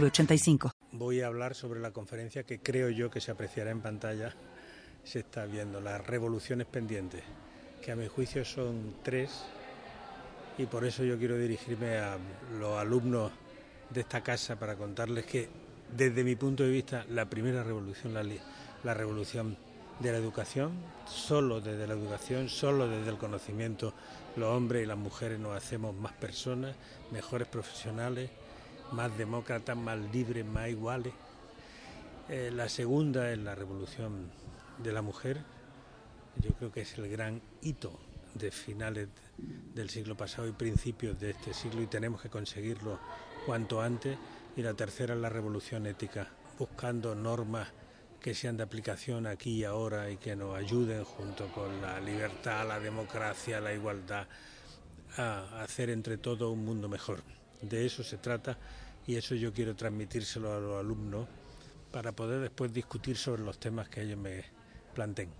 906985. Voy a hablar sobre la conferencia que creo yo que se apreciará en pantalla. Se está viendo las revoluciones pendientes, que a mi juicio son tres, y por eso yo quiero dirigirme a los alumnos de esta casa para contarles que desde mi punto de vista la primera revolución, la revolución de la educación, solo desde la educación, solo desde el conocimiento, los hombres y las mujeres nos hacemos más personas, mejores profesionales, más demócratas, más libres, más iguales. Eh, la segunda es la revolución de la mujer, yo creo que es el gran hito de finales del siglo pasado y principios de este siglo y tenemos que conseguirlo cuanto antes. Y la tercera es la revolución ética, buscando normas que sean de aplicación aquí y ahora y que nos ayuden junto con la libertad, la democracia, la igualdad a hacer entre todos un mundo mejor. De eso se trata y eso yo quiero transmitírselo a los alumnos para poder después discutir sobre los temas que ellos me planteen.